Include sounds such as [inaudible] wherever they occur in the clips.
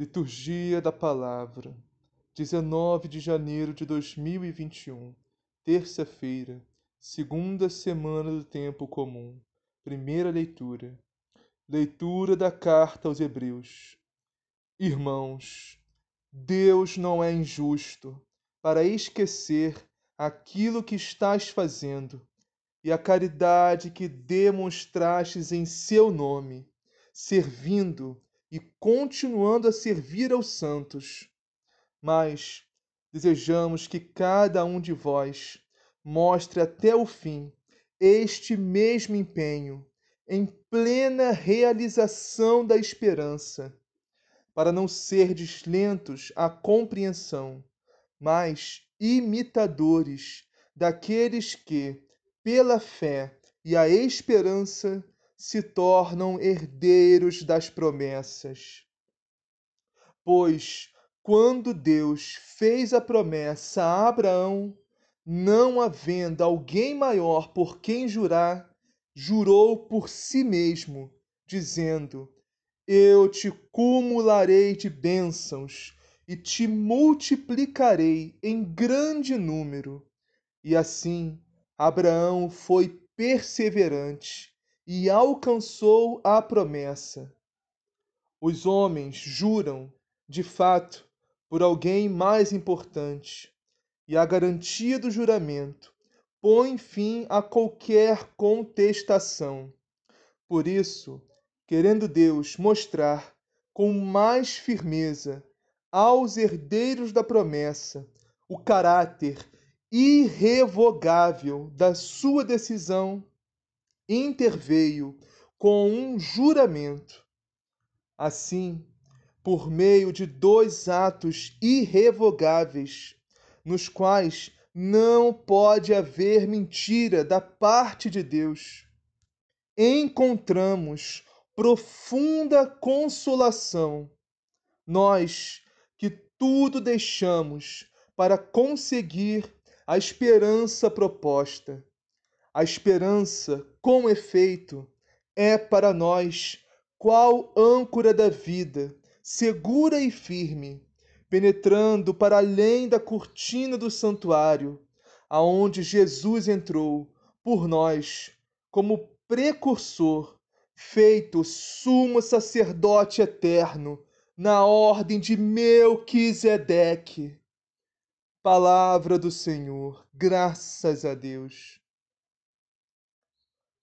Liturgia da Palavra, 19 de janeiro de 2021, terça-feira, segunda semana do tempo comum. Primeira leitura. Leitura da carta aos Hebreus. Irmãos, Deus não é injusto para esquecer aquilo que estás fazendo e a caridade que demonstrastes em seu nome, servindo e continuando a servir aos santos. Mas desejamos que cada um de vós mostre até o fim este mesmo empenho em plena realização da esperança, para não serdes lentos à compreensão, mas imitadores daqueles que, pela fé e a esperança, se tornam herdeiros das promessas. Pois, quando Deus fez a promessa a Abraão, não havendo alguém maior por quem jurar, jurou por si mesmo, dizendo: Eu te cumularei de bênçãos e te multiplicarei em grande número. E assim Abraão foi perseverante e alcançou a promessa. Os homens juram, de fato, por alguém mais importante, e a garantia do juramento põe fim a qualquer contestação. Por isso, querendo Deus mostrar com mais firmeza aos herdeiros da promessa o caráter irrevogável da sua decisão interveio com um juramento. Assim, por meio de dois atos irrevogáveis, nos quais não pode haver mentira da parte de Deus, encontramos profunda consolação. Nós que tudo deixamos para conseguir a esperança proposta a esperança, com efeito, é para nós qual âncora da vida, segura e firme, penetrando para além da cortina do santuário, aonde Jesus entrou por nós como precursor, feito sumo sacerdote eterno na ordem de Melquisedeque. Palavra do Senhor, graças a Deus.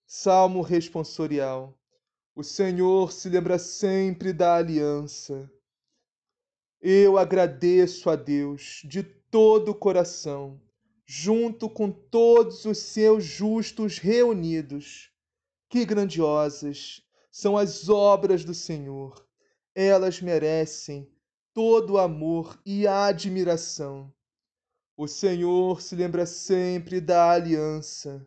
Salmo responsorial. O Senhor se lembra sempre da aliança. Eu agradeço a Deus de todo o coração, junto com todos os seus justos reunidos. Que grandiosas são as obras do Senhor! Elas merecem todo o amor e admiração. O Senhor se lembra sempre da aliança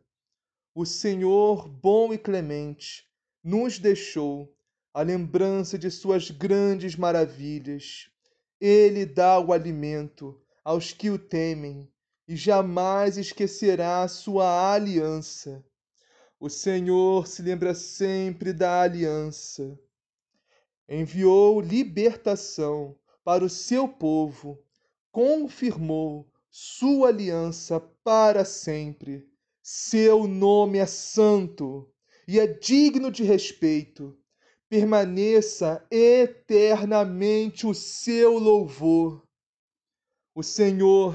o Senhor, bom e clemente, nos deixou a lembrança de suas grandes maravilhas. Ele dá o alimento aos que o temem e jamais esquecerá sua aliança. O Senhor se lembra sempre da aliança. Enviou libertação para o seu povo, confirmou sua aliança para sempre. Seu nome é santo e é digno de respeito. Permaneça eternamente o seu louvor. O Senhor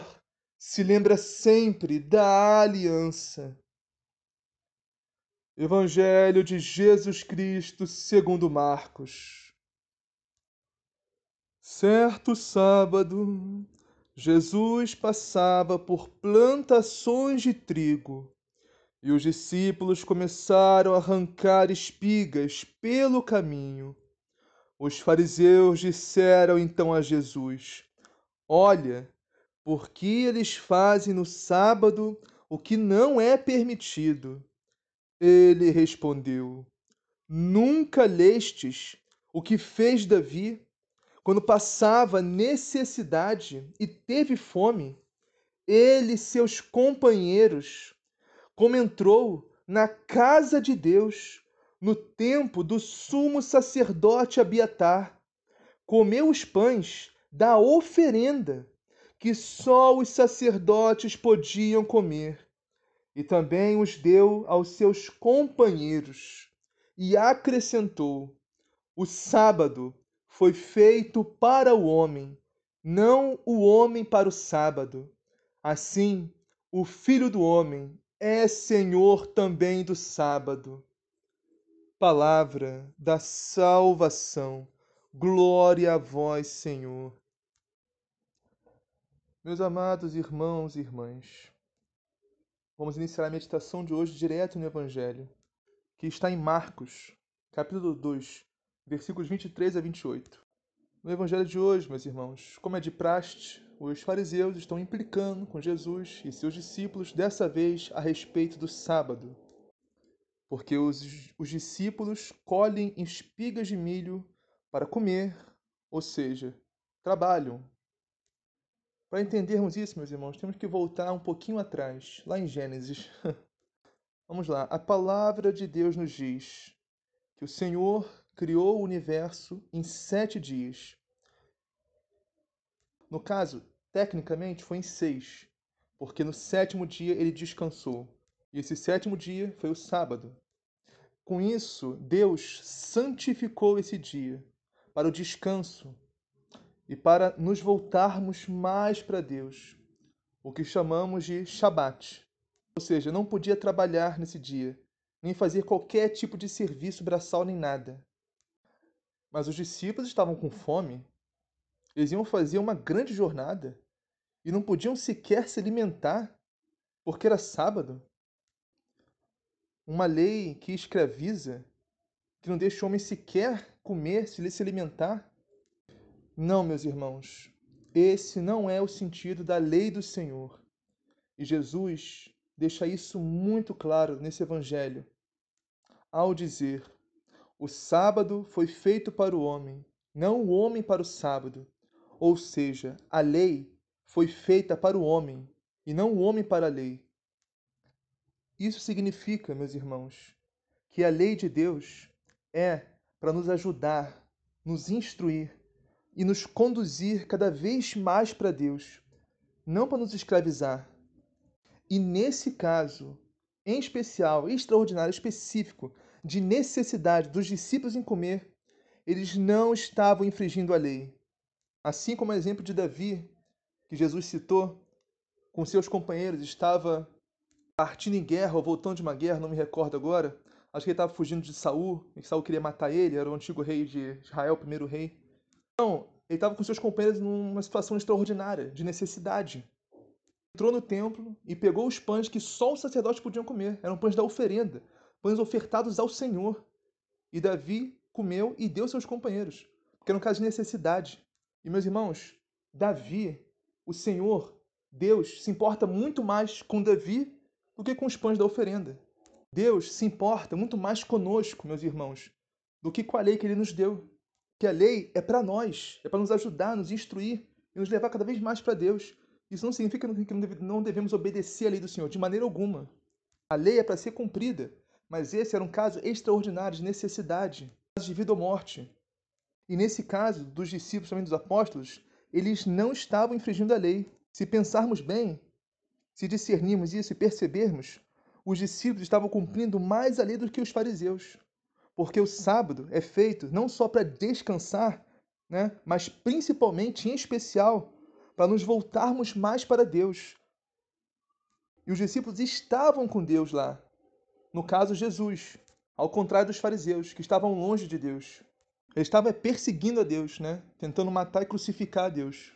se lembra sempre da aliança. Evangelho de Jesus Cristo segundo Marcos. Certo sábado, Jesus passava por plantações de trigo e os discípulos começaram a arrancar espigas pelo caminho. Os fariseus disseram então a Jesus: Olha, por que eles fazem no sábado o que não é permitido? Ele respondeu: Nunca lestes o que fez Davi quando passava necessidade e teve fome? Ele e seus companheiros, como entrou na casa de Deus no tempo do sumo sacerdote Abiatar, comeu os pães da oferenda que só os sacerdotes podiam comer e também os deu aos seus companheiros, e acrescentou: O sábado foi feito para o homem, não o homem para o sábado. Assim, o Filho do Homem é Senhor também do sábado. Palavra da salvação. Glória a vós, Senhor. Meus amados irmãos e irmãs, Vamos iniciar a meditação de hoje direto no Evangelho, que está em Marcos, capítulo 2, versículos 23 a 28. No Evangelho de hoje, meus irmãos, como é de praxe, os fariseus estão implicando com Jesus e seus discípulos, dessa vez a respeito do sábado. Porque os, os discípulos colhem espigas de milho para comer, ou seja, trabalham, para entendermos isso, meus irmãos, temos que voltar um pouquinho atrás, lá em Gênesis. [laughs] Vamos lá. A palavra de Deus nos diz que o Senhor criou o universo em sete dias. No caso, tecnicamente foi em seis, porque no sétimo dia ele descansou. E esse sétimo dia foi o sábado. Com isso, Deus santificou esse dia para o descanso, e para nos voltarmos mais para Deus, o que chamamos de Shabat. Ou seja, não podia trabalhar nesse dia, nem fazer qualquer tipo de serviço braçal nem nada. Mas os discípulos estavam com fome, eles iam fazer uma grande jornada e não podiam sequer se alimentar, porque era sábado. Uma lei que escraviza, que não deixa o homem sequer comer, se alimentar. Não, meus irmãos, esse não é o sentido da lei do Senhor. E Jesus deixa isso muito claro nesse evangelho, ao dizer: O sábado foi feito para o homem, não o homem para o sábado. Ou seja, a lei foi feita para o homem e não o homem para a lei. Isso significa, meus irmãos, que a lei de Deus é para nos ajudar, nos instruir e nos conduzir cada vez mais para Deus, não para nos escravizar. E nesse caso, em especial, extraordinário, específico, de necessidade dos discípulos em comer, eles não estavam infringindo a lei. Assim como o exemplo de Davi, que Jesus citou, com seus companheiros, estava partindo em guerra ou voltando de uma guerra, não me recordo agora. Acho que ele estava fugindo de Saul, e Saul queria matar ele, era o antigo rei de Israel, o primeiro rei. Então, ele estava com seus companheiros numa situação extraordinária, de necessidade. Entrou no templo e pegou os pães que só os sacerdotes podiam comer. Eram pães da oferenda, pães ofertados ao Senhor. E Davi comeu e deu seus companheiros, porque era um caso de necessidade. E, meus irmãos, Davi, o Senhor, Deus, se importa muito mais com Davi do que com os pães da oferenda. Deus se importa muito mais conosco, meus irmãos, do que com a lei que ele nos deu que a lei é para nós, é para nos ajudar, nos instruir e nos levar cada vez mais para Deus. Isso não significa que não devemos obedecer à lei do Senhor, de maneira alguma. A lei é para ser cumprida, mas esse era um caso extraordinário de necessidade, de vida ou morte. E nesse caso, dos discípulos, também dos apóstolos, eles não estavam infringindo a lei. Se pensarmos bem, se discernirmos isso e percebermos, os discípulos estavam cumprindo mais a lei do que os fariseus. Porque o sábado é feito não só para descansar, né, mas principalmente, em especial, para nos voltarmos mais para Deus. E os discípulos estavam com Deus lá. No caso, Jesus, ao contrário dos fariseus, que estavam longe de Deus. Ele estava perseguindo a Deus, né? Tentando matar e crucificar a Deus.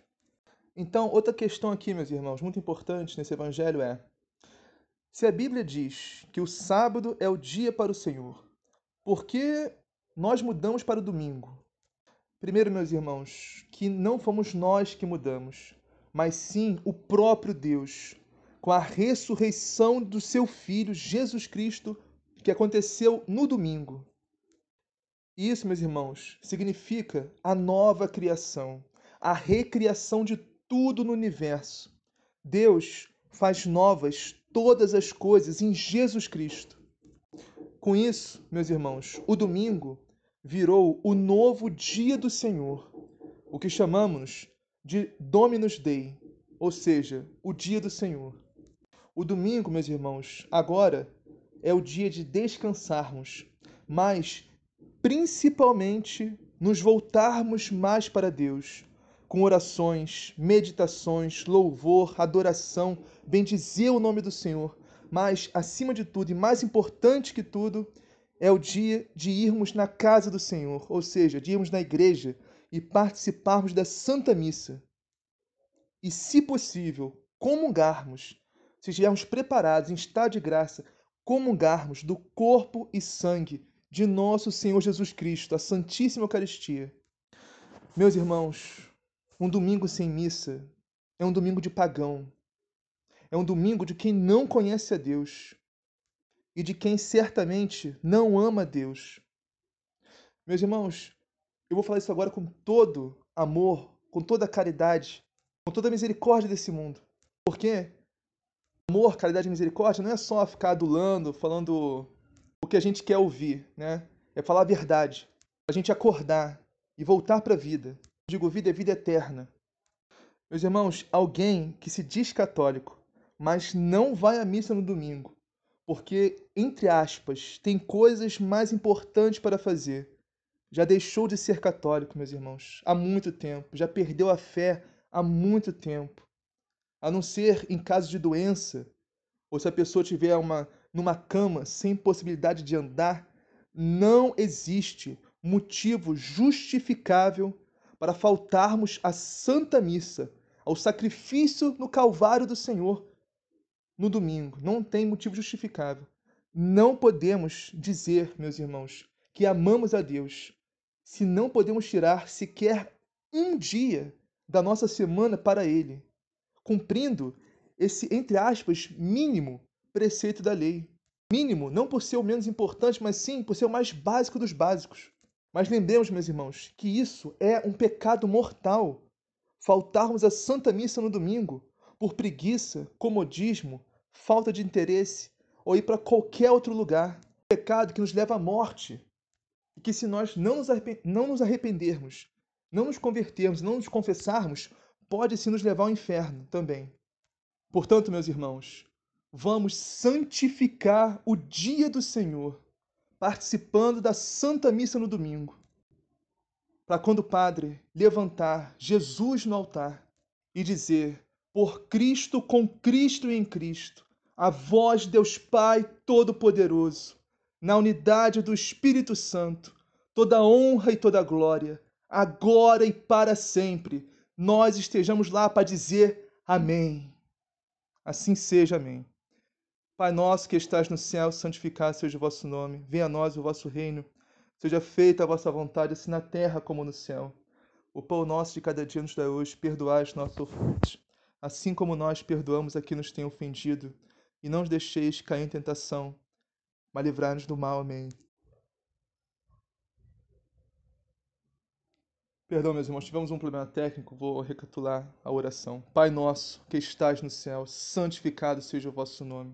Então, outra questão aqui, meus irmãos, muito importante nesse evangelho é: se a Bíblia diz que o sábado é o dia para o Senhor, por que nós mudamos para o domingo? Primeiro, meus irmãos, que não fomos nós que mudamos, mas sim o próprio Deus, com a ressurreição do seu Filho Jesus Cristo, que aconteceu no domingo. Isso, meus irmãos, significa a nova criação, a recriação de tudo no universo. Deus faz novas todas as coisas em Jesus Cristo. Com isso, meus irmãos, o domingo virou o novo dia do Senhor, o que chamamos de Dominus Dei, ou seja, o dia do Senhor. O domingo, meus irmãos, agora é o dia de descansarmos, mas principalmente nos voltarmos mais para Deus, com orações, meditações, louvor, adoração, bendizer o nome do Senhor. Mas, acima de tudo, e mais importante que tudo, é o dia de irmos na casa do Senhor, ou seja, de irmos na igreja e participarmos da Santa Missa. E, se possível, comungarmos, se estivermos preparados, em estado de graça, comungarmos do corpo e sangue de nosso Senhor Jesus Cristo, a Santíssima Eucaristia. Meus irmãos, um domingo sem missa é um domingo de pagão. É um domingo de quem não conhece a Deus e de quem certamente não ama a Deus. Meus irmãos, eu vou falar isso agora com todo amor, com toda caridade, com toda misericórdia desse mundo. Porque amor, caridade e misericórdia não é só ficar adulando, falando o que a gente quer ouvir, né? É falar a verdade. A gente acordar e voltar para a vida. Digo, vida é vida eterna. Meus irmãos, alguém que se diz católico, mas não vai à missa no domingo, porque, entre aspas, tem coisas mais importantes para fazer. Já deixou de ser católico, meus irmãos, há muito tempo. Já perdeu a fé há muito tempo. A não ser em caso de doença, ou se a pessoa tiver uma numa cama sem possibilidade de andar, não existe motivo justificável para faltarmos à Santa Missa, ao sacrifício no Calvário do Senhor no domingo. Não tem motivo justificável. Não podemos dizer, meus irmãos, que amamos a Deus se não podemos tirar sequer um dia da nossa semana para Ele, cumprindo esse, entre aspas, mínimo preceito da lei. Mínimo, não por ser o menos importante, mas sim por ser o mais básico dos básicos. Mas lembremos, meus irmãos, que isso é um pecado mortal. Faltarmos a Santa Missa no domingo por preguiça, comodismo, falta de interesse ou ir para qualquer outro lugar. Pecado que nos leva à morte. E que se nós não nos, não nos arrependermos, não nos convertermos, não nos confessarmos, pode sim nos levar ao inferno também. Portanto, meus irmãos, vamos santificar o dia do Senhor, participando da Santa Missa no domingo. Para quando o Padre levantar Jesus no altar e dizer: Por Cristo, com Cristo e em Cristo, a vós, Deus Pai Todo-Poderoso, na unidade do Espírito Santo, toda honra e toda glória, agora e para sempre, nós estejamos lá para dizer Amém. Assim seja, Amém. Pai nosso que estás no céu, santificado seja o vosso nome. Venha a nós o vosso reino. Seja feita a vossa vontade, assim na terra como no céu. O pão nosso de cada dia nos dá hoje. Perdoai as nossas ofensas, assim como nós perdoamos a quem nos tem ofendido. E não os deixeis cair em tentação, mas livrai-nos do mal. Amém. Perdão, meus irmãos, tivemos um problema técnico, vou recapitular a oração. Pai nosso, que estás no céu, santificado seja o vosso nome.